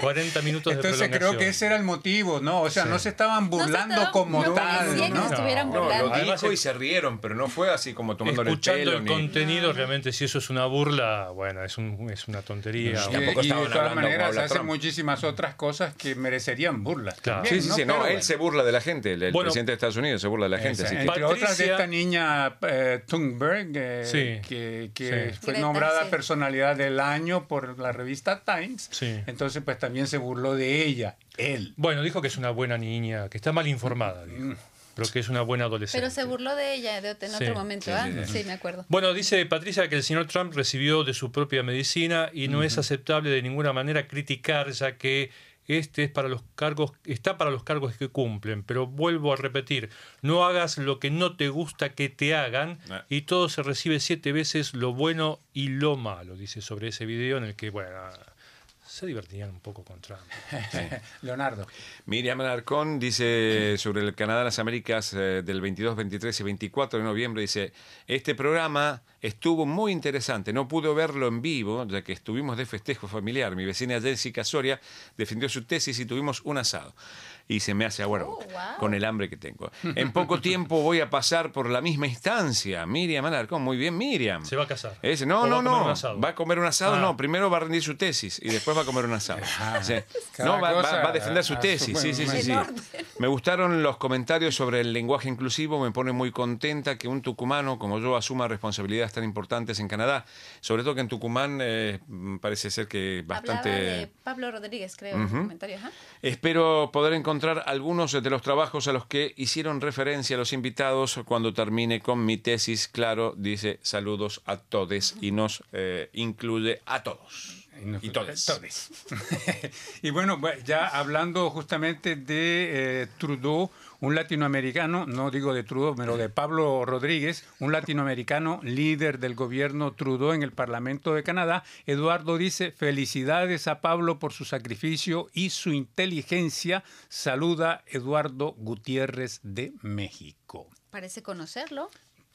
40 minutos de Entonces creo prolongación. que ese era el motivo, ¿no? O sea, Sí. no se estaban No se burlando estaban- como no tal, ¿no? estuvieran No, lo burlando. Además, dijo y se rieron, pero no fue así como tomándole el Escuchando pelo. el ni- contenido, realmente si eso es una burla, bueno, es, un, es una tontería. Sí, Y, Tampoco y de todas maneras hacen muchísimas otras cosas que merecerían burlas. Claro. también, Sí, sí, sí, no, Pero él bueno. se burla de la gente, el, el Bueno, presidente de Estados Unidos se burla de la gente. Esa, así que- entre otras de Patricia- esta niña eh, Thunberg, eh, Sí. que, que Sí. fue Greta, nombrada sí. personalidad del año por la revista Times. Sí. Entonces, pues también se burló de ella, él. Bueno, dijo que es una buena niña, que está mal informada, dijo, pero que es una buena adolescente. Pero se burló de ella de- en Sí, otro momento, sí, ¿ah? sí, Sí, me acuerdo. Bueno, dice Patricia que el señor Trump recibió de su propia medicina y no es aceptable de ninguna manera criticar, ya que este es para los cargos, está para los cargos que cumplen. Pero vuelvo a repetir, no hagas lo que no te gusta que te hagan Ah. y todo se recibe siete veces lo bueno y lo malo, dice sobre ese video en el que, bueno, se divertían un poco con Trump. Leonardo. Miriam Alarcón dice sobre el Canadá las Américas eh, del 22, 23 y 24 de noviembre, dice, este programa estuvo muy interesante, no pude verlo en vivo, ya que estuvimos de festejo familiar. Mi vecina Jessica Soria defendió su tesis y tuvimos un asado. Y se me hace agua Oh, wow. con el hambre que tengo. En poco tiempo voy a pasar por la misma instancia. Miriam Alarcón, muy bien Miriam. Se va a casar. Ese, ¿O no, no, no. Va a comer un asado, Ah. no. Primero va a rendir su tesis y después va a comer un asado. Sí. Cada No, va, va- cosa va a defender su tesis. Sí, sí, sí, sí. Me gustaron los comentarios sobre el lenguaje inclusivo. Me pone muy contenta que un tucumano como yo asuma responsabilidades tan importantes en Canadá. Sobre todo que en Tucumán eh, parece ser que bastante. Hablaba de Pablo Rodríguez, creo, en el comentario. ajá. Espero poder encontrar algunos de los trabajos a los que hicieron referencia los invitados cuando termine con mi tesis. Claro, dice saludos a todos y nos eh, incluye a todos. Y todes. y bueno, bu- ya hablando justamente de eh, Trudeau, un latinoamericano, no digo de Trudeau, pero de Pablo Rodríguez, un latinoamericano líder del gobierno Trudeau en el Parlamento de Canadá, Eduardo dice, felicidades a Pablo por su sacrificio y su inteligencia. Saluda Eduardo Gutiérrez de México. Parece conocerlo.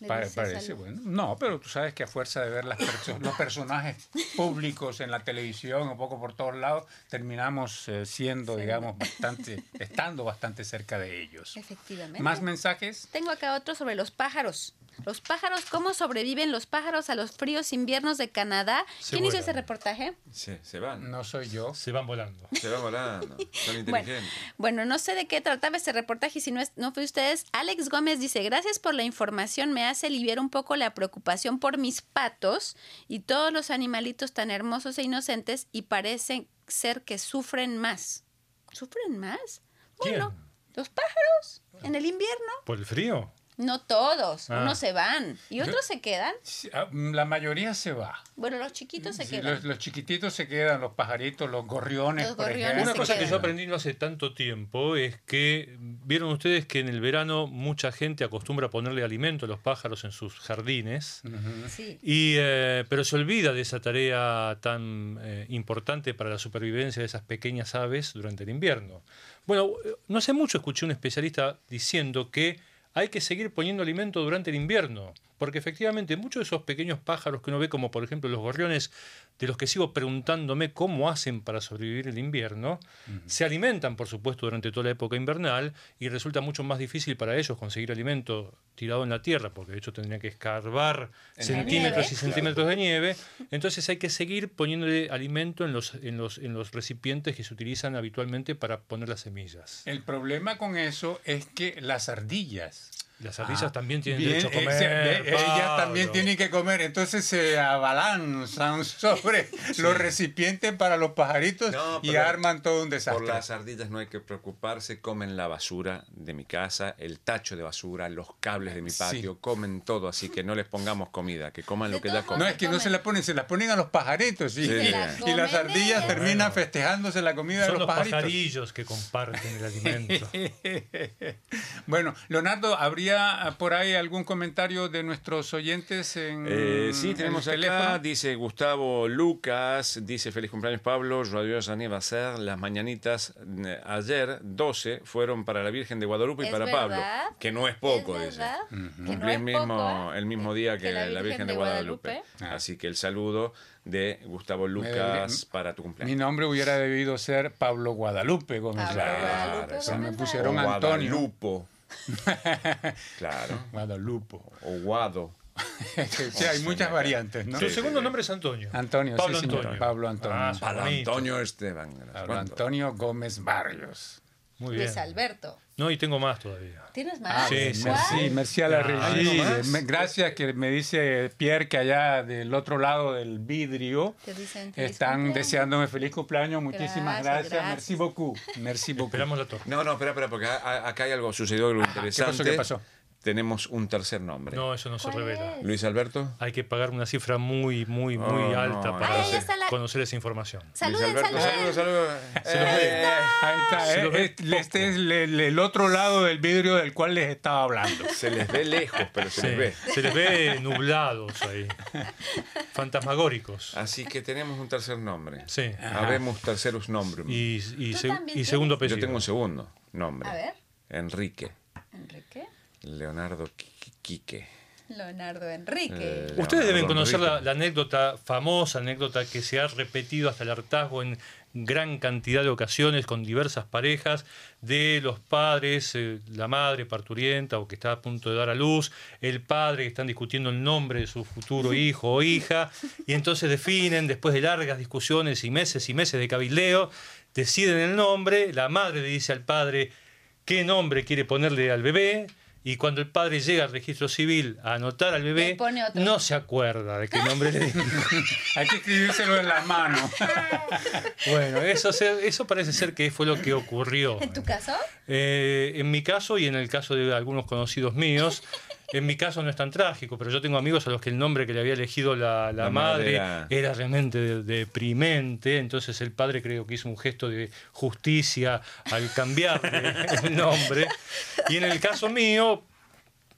Pa- parece bueno. No, pero tú sabes que a fuerza de ver las perso- los personajes públicos en la televisión, un poco por todos lados, terminamos eh, siendo, digamos, bastante, estando bastante cerca de ellos. Efectivamente. ¿Más mensajes? Tengo acá otro sobre los pájaros. Los pájaros, ¿cómo sobreviven los pájaros a los fríos inviernos de Canadá? Se ¿Quién hizo ese reportaje? Se, se van. No soy yo. Se van volando. Se van volando. Son Bueno, inteligentes. bueno, no sé de qué trataba ese reportaje y si no, es, no fue ustedes. Alex Gómez dice, gracias por la información, me hace aliviar un poco la preocupación por mis patos y todos los animalitos tan hermosos e inocentes y parece ser que sufren más. ¿Sufren más? Bueno, ¿Quién? los pájaros en el invierno. ¿Por el frío? No todos, Ah. unos se van y otros se quedan. Ah, La mayoría se va. Bueno, los chiquitos se Sí, quedan. los, los chiquititos se quedan, los pajaritos, los gorriones, Los por gorriones ejemplo. Una cosa que yo aprendí no hace tanto tiempo es que vieron ustedes que en el verano mucha gente acostumbra a ponerle alimento a los pájaros en sus jardines. Sí. Y, eh, pero se olvida de esa tarea tan eh, importante para la supervivencia de esas pequeñas aves durante el invierno. Bueno, eh, no hace mucho escuché un especialista diciendo que hay que seguir poniendo alimento durante el invierno, porque efectivamente muchos de esos pequeños pájaros que uno ve, como por ejemplo los gorriones, de los que sigo preguntándome cómo hacen para sobrevivir el invierno, se alimentan, por supuesto, durante toda la época invernal y resulta mucho más difícil para ellos conseguir alimento tirado en la tierra, porque de hecho tendrían que escarbar En centímetros y centímetros de nieve. Entonces hay que seguir poniéndole alimento en los, en los, en los recipientes que se utilizan habitualmente para poner las semillas. El problema con eso es que las ardillas Las ardillas Ah, también tienen bien, derecho a eh, comer. ve- ellas también tienen que comer, entonces se abalanzan sobre los recipientes para los pajaritos No, y arman todo un Por desastre. las ardillas no hay que preocuparse, comen la basura de mi casa, el tacho de basura, los cables de mi Sí. patio, comen todo, así que no les pongamos comida, que coman lo que ya comen. No, es que no se la ponen, se las ponen a los pajaritos. Y, Sí. y- Se la y las ardillas terminan Bueno. festejándose la comida Son de los los pajaritos. pajarillos que comparten el alimento. bueno, Leonardo, ¿habría por ahí algún comentario de nuestros oyentes en Eh, sí, en tenemos el acá, teléfono? dice Gustavo Lucas, dice feliz cumpleaños Pablo, radiosa ser las mañanitas eh, ayer 12 fueron para la Virgen de Guadalupe y ¿Es para Pablo, verdad? que no es poco, ¿Es dice. verdad? Que no Cumplí es el mismo, poco, ¿eh? el mismo día que, la, Virgen de Guadalupe. Ah. Así que el saludo de Gustavo Lucas para tu Mi cumpleaños. nombre hubiera debido ser Pablo Guadalupe Gómez. Pablo. Guadalupe eso me pusieron Antonio. Guadalupo. claro. Guadalupe. O Guado. sí, hay muchas variantes, ¿no? Su Sí, segundo sí. nombre es Antonio. Antonio, Pablo sí, señor. Antonio. Pablo Antonio. Ah, Pablo. Antonio Esteban. Pablo. Antonio Gómez Barrios. Muy bien. Luis Alberto. No, y tengo más todavía. ¿Tienes Ah, más? sí, sí, ¿Cuál? merci, merci a la Ah, Gracias que me dice Pierre que allá del otro lado del vidrio dicen están cumpleaños. deseándome feliz cumpleaños. Muchísimas Gracias, gracias. gracias. Merci beaucoup. Merci beaucoup. Esperamos la torta. No, no, espera, espera, porque a- a- acá hay algo, sucedió algo interesante. pasó, qué pasó? Tenemos un tercer nombre. No, eso no se ¿Cuál revela. es? Luis Alberto. Hay que pagar una cifra muy, muy, muy Oh, alta no. para ahí la- conocer esa información. Saluden, Luis Alberto, saluden. saludos, saludos. Se los ve. Eh, Ahí está. Se eh, lo ve este este es el, otro lado del vidrio del cual les estaba hablando. se les ve lejos, pero se Sí, les ve. se les ve nublados ahí. Fantasmagóricos. Así que tenemos un tercer nombre. Sí. Habemos terceros nombres. Y, y, ¿Tú seg- también y segundo Yo apellido. tengo un segundo nombre. A ver, Enrique. Enrique. Leonardo Qui- Quique. Leonardo Enrique. Eh, Ustedes deben conocer la anécdota, famosa anécdota que se ha repetido hasta el hartazgo en gran cantidad de ocasiones con diversas parejas de los padres, eh, la madre parturienta o que está a punto de dar a luz, el padre que están discutiendo el nombre de su futuro hijo o hija, y entonces definen, después de largas discusiones y meses y meses de cabildeo, deciden el nombre, la madre le dice al padre qué nombre quiere ponerle al bebé, y cuando el padre llega al registro civil a anotar al bebé, no se acuerda de qué nombre le dijo. Hay que escribírselo en la mano. Bueno, eso, se- eso parece ser que fue lo que ocurrió. ¿En tu caso? Eh, en mi caso y en el caso de algunos conocidos míos, en mi caso no es tan trágico, pero yo tengo amigos a los que el nombre que le había elegido la, la La madre madre era... realmente de- deprimente, entonces el padre creo que hizo un gesto de justicia al cambiarle el nombre. Y en el caso mío,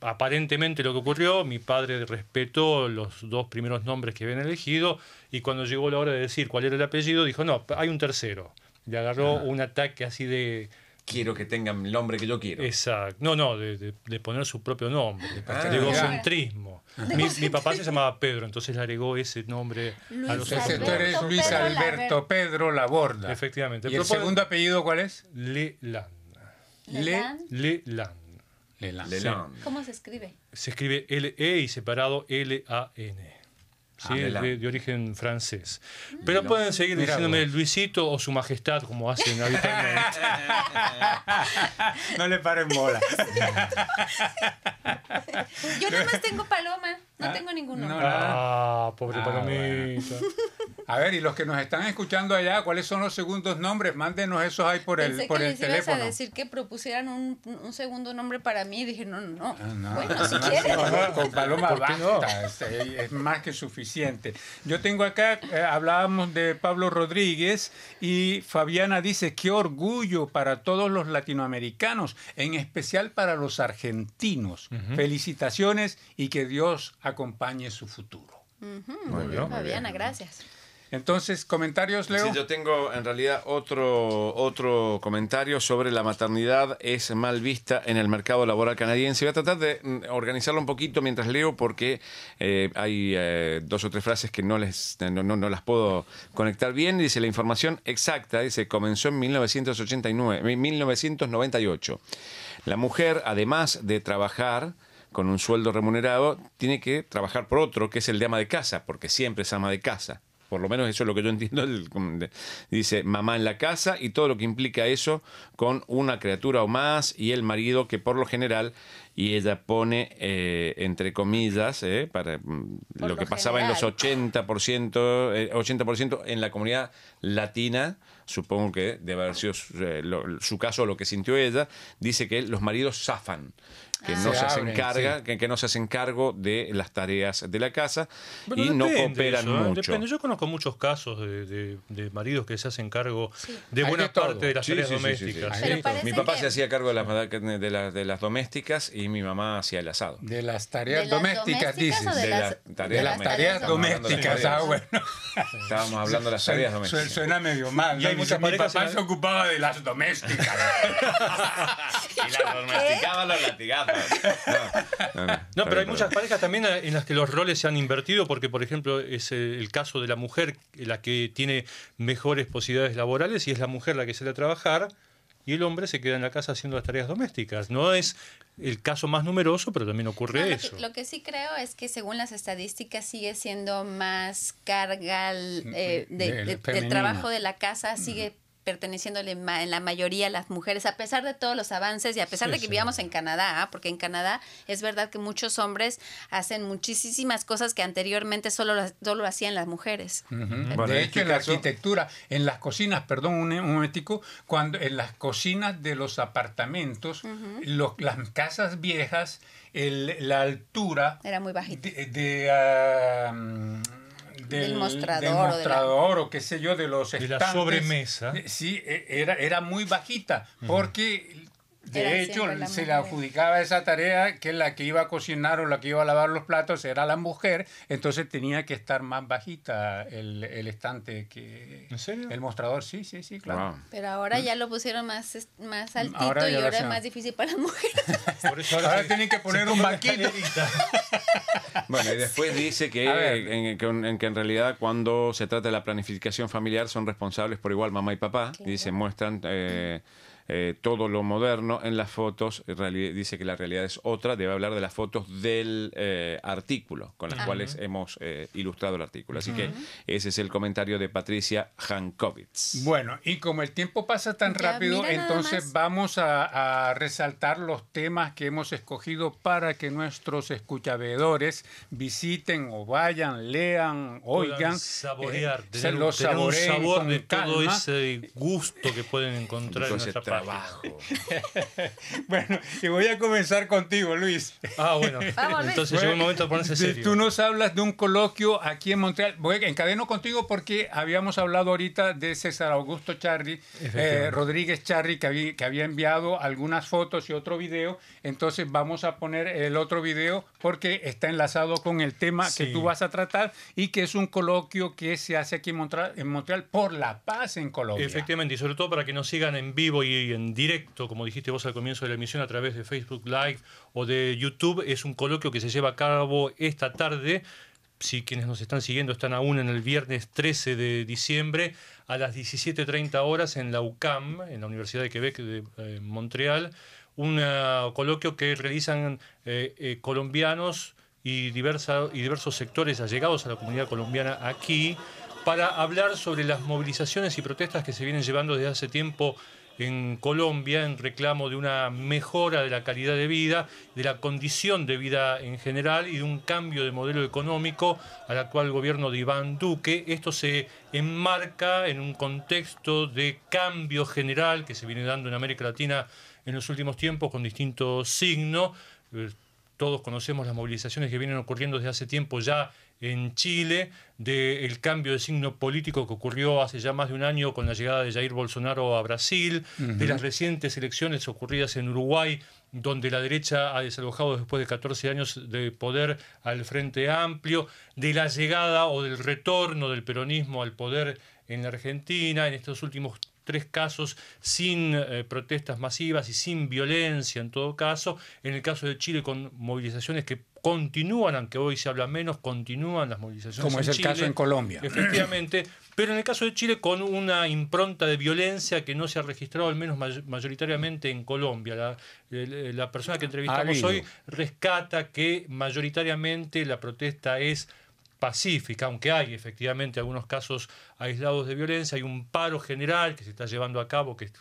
aparentemente lo que ocurrió, mi padre respetó los dos primeros nombres que habían elegido y cuando llegó la hora de decir cuál era el apellido, dijo, no, hay un tercero. Le agarró un ataque así de... Quiero que tengan el nombre que yo quiero. Exacto. No, no, de, de- de poner su propio nombre, Ah, de egocentrismo. Ah. Mi, mi papá se llamaba Pedro, entonces le agregó ese nombre a Luis los Entonces tú eres Alberto Luis Pedro Alberto Pedro Laborda. Efectivamente. ¿Y el Pero por- segundo apellido cuál es? Leland. Leland. Leland. Leland. Leland. ¿Cómo se escribe? Se escribe L-E y separado L-A-N. Sí, Ah, de, de origen francés. Pero Leland. pueden seguir Mira diciéndome vos. Luisito o su majestad, como hacen habitualmente. No le paren bola. Yo nada más tengo Paloma, no Ah, tengo ningún no, nombre. ah, pobre Ah, palomita. A ver, y los que nos están escuchando allá, ¿cuáles son los segundos nombres? Mándenos esos ahí por el, Pensé por que el teléfono. a decir que propusieran un, un segundo nombre para mí y dije, no, no, no. Ah, no. Bueno, si No, quieren. no, no, con Paloma basta, es, es más que suficiente. Yo tengo acá, eh, hablábamos de Pablo Rodríguez y Fabiana dice, qué orgullo para todos los latinoamericanos, en especial para los argentinos. Felicitaciones y que Dios acompañe su futuro. Muy bien, Fabiana, bien. gracias. Entonces, comentarios, Leo. Sí, yo tengo en realidad otro, otro comentario sobre la maternidad es mal vista en el mercado laboral canadiense. Voy a tratar de mm, organizarlo un poquito mientras leo porque eh, hay eh, dos o tres frases que no, les, no, no- no las puedo conectar bien. Dice la información exacta, dice, comenzó en 1989, en 1998. La mujer, además de trabajar con un sueldo remunerado, tiene que trabajar por otro, que es el de ama de casa, porque siempre es ama de casa. Por lo menos eso es lo que yo entiendo. dice mamá en la casa y todo lo que implica eso con una criatura o más y el marido que por lo general, y ella pone eh, entre comillas, eh, para mm, lo lo que pasaba en los general. 80%, eh, 80% en la comunidad latina, supongo que debe haber sido eh, lo- su caso o lo que sintió ella, dice que los maridos zafan, que Ah. no Se se hacen abren, carga, sí. que, que no se hacen cargo de las tareas de la casa Bueno, y no cooperan eso, ¿eh? mucho. Depende. Yo conozco muchos casos de, de- de maridos que se hacen cargo de Hay buena de parte de las Sí, tareas sí, sí, sí, sí. domésticas. Mi papá que- se hacía cargo de las, de, las, de las domésticas y mi mamá hacía el asado. De las tareas ¿De las domésticas, dices. de, las, tareas domésticas, ah, bueno. Estábamos hablando de las tareas domésticas. suena medio mal. Y ¿no? hay Dice, muchas mi papá se ocupaba de las domésticas. y las domesticaban los latigazos. No, pero hay muchas parejas también en las que los roles se han invertido porque, por ejemplo, es eh, el caso de la mujer la que tiene mejores posibilidades laborales y es la mujer la que sale a trabajar y el hombre se queda en la casa haciendo las tareas domésticas. No es el caso más numeroso, pero también ocurre No, lo, eso. que, lo que sí creo es que según las estadísticas sigue siendo más carga el, eh, de- de- del trabajo de la casa, sigue perteneciéndole ma- en la mayoría a las mujeres, a pesar de todos los avances y a pesar Sí, de que sí. vivamos en Canadá, ¿ah? porque en Canadá es verdad que muchos hombres hacen muchísimas cosas que anteriormente solo, las- solo hacían las mujeres. Bueno, de hecho, en la arquitectura, en las cocinas, perdón un, un momentico, cuando en las cocinas de los apartamentos, los- las casas viejas, el- la altura Era muy bajita. de, de, ah, Del mostrador del o de la- mostrador o qué sé yo, de los De la estantes, sobremesa. Sí, e- era, era muy bajita, porque de hecho las se le adjudicaba esa tarea que la que iba a cocinar o la que iba a lavar los platos era la mujer, entonces tenía que estar más bajita el, el estante que ¿En serio? el mostrador, sí, sí, sí, claro. Wow. Pero ahora ya lo pusieron más, más altito Ahora y ahora es más difícil para las mujeres. Por eso Ahora se- tienen que se poner un banquito. Bueno, y después dice que en, que en que en realidad cuando se trata de la planificación familiar son responsables por igual mamá y papá. Claro. Dice, muestran eh, eh, todo lo moderno en las fotos. Dice que la realidad es otra. Debe hablar de las fotos del eh, artículo con las cuales hemos eh, ilustrado el artículo. Así que ese es el comentario de Patricia Hankovitz. Bueno, y como el tiempo pasa tan Ya, rápido, entonces vamos a, a resaltar los temas que hemos escogido para que nuestros escuchavedores visiten o vayan, lean, oigan, Puedan saborear, eh, tener, se un- los tener un saboreen sabor con de todo calma. ese gusto que pueden encontrar en nuestra trabajo. Bueno, y voy a comenzar contigo, Luis. Ah, bueno. Vamos. Entonces llegó el momento de ponerse Si serio. Tú nos hablas de un coloquio aquí en Montreal. Voy a encadeno contigo porque habíamos hablado ahorita de César Augusto Charri, eh, Rodríguez Charri, que había, que había enviado algunas fotos y otro video. Entonces vamos a poner el otro video porque está enlazado con el tema que Sí. tú vas a tratar y que es un coloquio que se hace aquí en Montreal, en Montreal por la paz en Colombia. Efectivamente, y sobre todo para que nos sigan en vivo y en directo, como dijiste vos al comienzo de la emisión, a través de Facebook Live o de YouTube. Es un coloquio que se lleva a cabo esta tarde. Si quienes nos están siguiendo están aún en el viernes 13 de diciembre a las 17.30 horas en la UCAM, en la Universidad de Quebec de eh, Montreal. Un ah, coloquio que realizan eh, eh, colombianos y, diversos sectores allegados a la comunidad colombiana aquí para hablar sobre las movilizaciones y protestas que se vienen llevando desde hace tiempo en Colombia en reclamo de una mejora de la calidad de vida, de la condición de vida en general y de un cambio de modelo económico al actual gobierno de Iván Duque. Esto se enmarca en un contexto de cambio general que se viene dando en América Latina en los últimos tiempos con distintos signos. Eh, Todos conocemos las movilizaciones que vienen ocurriendo desde hace tiempo ya en Chile, del cambio de signo político que ocurrió hace ya más de un año con la llegada de Jair Bolsonaro a Brasil, de las recientes elecciones ocurridas en Uruguay, donde la derecha ha desalojado después de 14 años de poder al Frente Amplio, de la llegada o del retorno del peronismo al poder en la Argentina, en estos últimos tres casos sin eh, protestas masivas y sin violencia en todo caso. En el caso de Chile con movilizaciones que continúan, aunque hoy se habla menos, continúan las movilizaciones. Como es el caso en Colombia. Efectivamente. Pero en el caso de Chile con una impronta de violencia que no se ha registrado al menos mayoritariamente en Colombia. La, la persona que entrevistamos hoy rescata que mayoritariamente la protesta es pacífica, aunque hay efectivamente algunos casos aislados de violencia, hay un paro general que se está llevando a cabo, que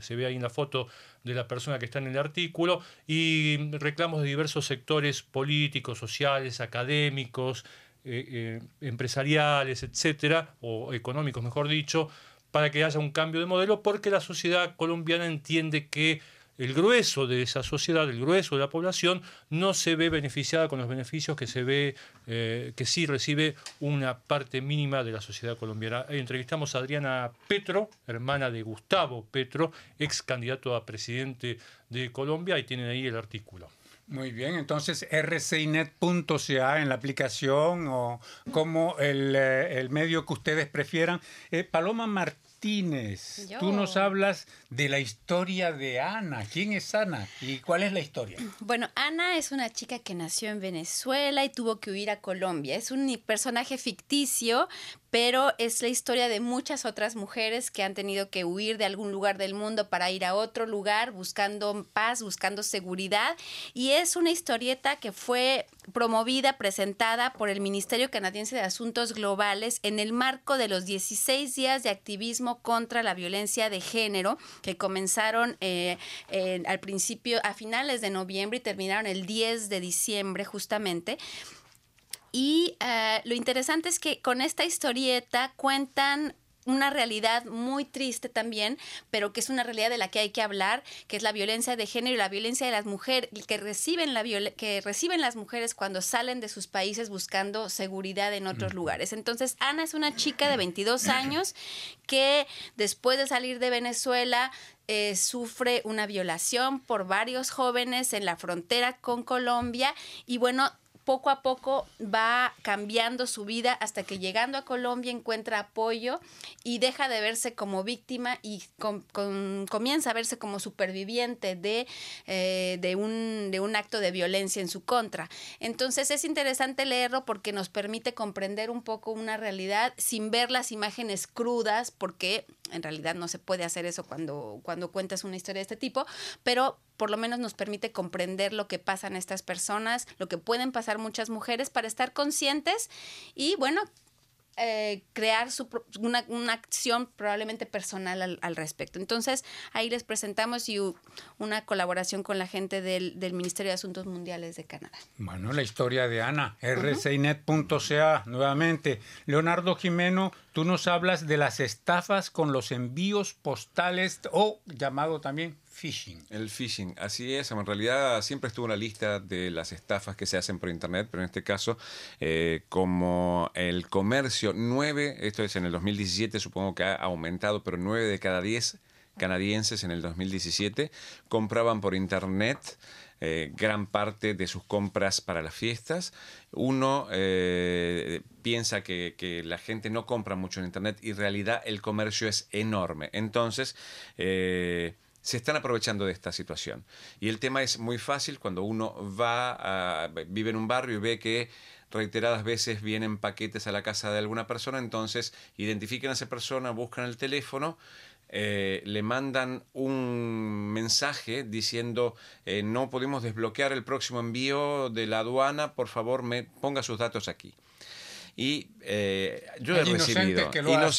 se ve ahí en la foto de la persona que está en el artículo, y reclamos de diversos sectores políticos, sociales, académicos, eh, eh, empresariales, etcétera, o económicos, mejor dicho, para que haya un cambio de modelo, porque la sociedad colombiana entiende que el grueso de esa sociedad, el grueso de la población, no se ve beneficiada con los beneficios que se ve, eh, que sí recibe una parte mínima de la sociedad colombiana. Entrevistamos a Adriana Petro, hermana de Gustavo Petro, ex candidato a presidente de Colombia, y tienen ahí el artículo. Muy bien, entonces rcinet.ca en la aplicación o como el, eh, medio que ustedes prefieran. Eh, Paloma Martínez Martínez, tú nos hablas de la historia de Ana. ¿Quién es Ana y cuál es la historia? Bueno, Ana es una chica que nació en Venezuela y tuvo que huir a Colombia. Es un personaje ficticio, pero es la historia de muchas otras mujeres que han tenido que huir de algún lugar del mundo para ir a otro lugar buscando paz, buscando seguridad. Y es una historieta que fue promovida, presentada por el Ministerio Canadiense de Asuntos Globales en el marco de los 16 días de activismo contra la violencia de género que comenzaron eh, al principio, a finales de noviembre y terminaron el 10 de diciembre justamente. Y eh, lo interesante es que con esta historieta cuentan una realidad muy triste también, pero que es una realidad de la que hay que hablar, que es la violencia de género y la violencia de las mujeres que reciben la que reciben las mujeres cuando salen de sus países buscando seguridad en otros lugares. Entonces, Ana es una chica de 22 años que después de salir de Venezuela eh, sufre una violación por varios jóvenes en la frontera con Colombia y bueno, poco a poco va cambiando su vida hasta que llegando a Colombia encuentra apoyo y deja de verse como víctima y comienza a verse como superviviente de, eh, de, un, de un acto de violencia en su contra. Entonces es interesante leerlo porque nos permite comprender un poco una realidad sin ver las imágenes crudas, porque en realidad no se puede hacer eso cuando, cuando cuentas una historia de este tipo, pero por lo menos nos permite comprender lo que pasan estas personas, lo que pueden pasar muchas mujeres para estar conscientes y bueno, eh, crear su, una, una, acción probablemente personal al, al, respecto. Entonces, ahí les presentamos y una colaboración con la gente del, del, Ministerio de Asuntos Mundiales de Canadá. Bueno, la historia de Ana, rcinet.ca, nuevamente. Leonardo Jimeno, tú nos hablas de las estafas con los envíos postales o llamado también phishing. El phishing, así es. En realidad siempre estuvo en la lista de las estafas que se hacen por Internet, pero en este caso, eh, como el comercio, 9, esto es en el 2017, supongo que ha aumentado, pero 9 de cada 10 canadienses en el 2017 compraban por Internet. Eh, gran parte de sus compras para las fiestas. Uno eh, piensa que, que, la gente no compra mucho en Internet y en realidad el comercio es enorme. Entonces, se están aprovechando de esta situación. Y el tema es muy fácil cuando uno va a, vive en un barrio y ve que reiteradas veces vienen paquetes a la casa de alguna persona, entonces identifican a esa persona, buscan el teléfono, eh, le mandan un mensaje diciendo eh, no podemos desbloquear el próximo envío de la aduana, por favor me ponga sus datos aquí. Y eh, yo he recibido.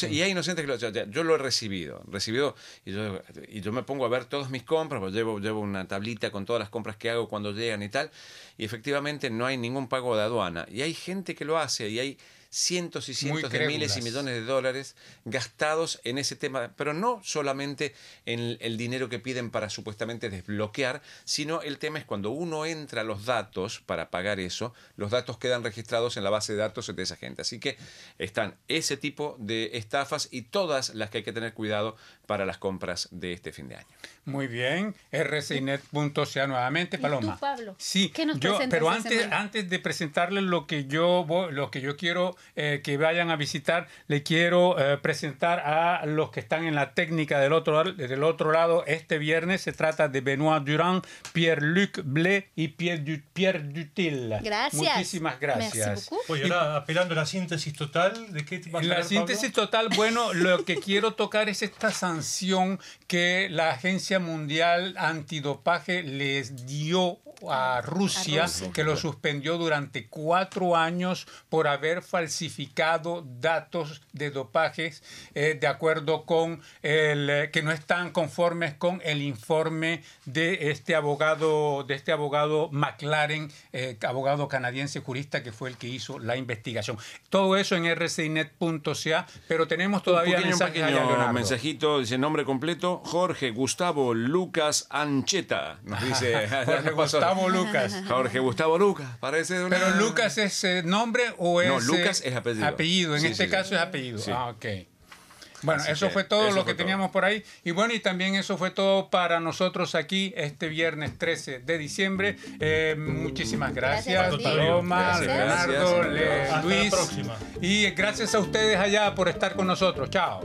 y hay inocentes que lo hacen. Yo lo he recibido. recibido y yo, y yo me pongo a ver todas mis compras, pues llevo, llevo una tablita con todas las compras que hago cuando llegan y tal. Y efectivamente no hay ningún pago de aduana. Y hay gente que lo hace y hay cientos y cientos de miles y millones de dólares gastados en ese tema, pero no solamente en el, dinero que piden para supuestamente desbloquear, sino el tema es cuando uno entra a los datos para pagar eso, los datos quedan registrados en la base de datos de esa gente. Así que están ese tipo de estafas y todas las que hay que tener cuidado para las compras de este fin de año. Muy bien, rcinet.ca nuevamente, ¿Y Paloma. tú, Pablo? Sí, ¿Qué nos yo, presentas pero antes, antes de presentarles lo que yo lo que yo quiero eh, que vayan a visitar, le quiero eh, presentar a los que están en la técnica del otro del otro lado este viernes. Se trata de Benoit Durand, Pierre-Luc Blé y Pierre, Du- Pierre Dutil. Gracias. Muchísimas gracias. Oye, ahora apelando a la síntesis total, ¿de qué va a La hablar, síntesis Pablo? total, bueno, lo que quiero tocar es esta sanción que la Agencia Mundial Antidopaje les dio a Rusia, A Rusia. que lo suspendió durante cuatro años por haber falsificado datos de dopajes eh, de acuerdo con el eh, que no están conformes con el informe de este abogado de este abogado McLaren, eh, abogado canadiense jurista que fue el que hizo la investigación. Todo eso en rcinet.ca, pero tenemos todavía un pequeño, mensajes mensajito, dice nombre completo, Jorge Gustavo Lucas Ancheta, nos dice Jorge Gustavo Lucas. Jorge Gustavo Lucas, parece de una... Pero Lucas es eh, nombre o es No, eh, Lucas es apellido. Apellido, en Sí, este sí, caso sí. es apellido. Sí. Ah, ok. Bueno, Así eso que fue todo eso lo fue que todo. teníamos por ahí. Y bueno, y también eso fue todo para nosotros aquí este viernes 13 de diciembre. Eh, muchísimas gracias. Paloma, Leonardo, gracias. Le- Hasta la Luis. próxima. Y gracias a ustedes allá por estar con nosotros. Chao.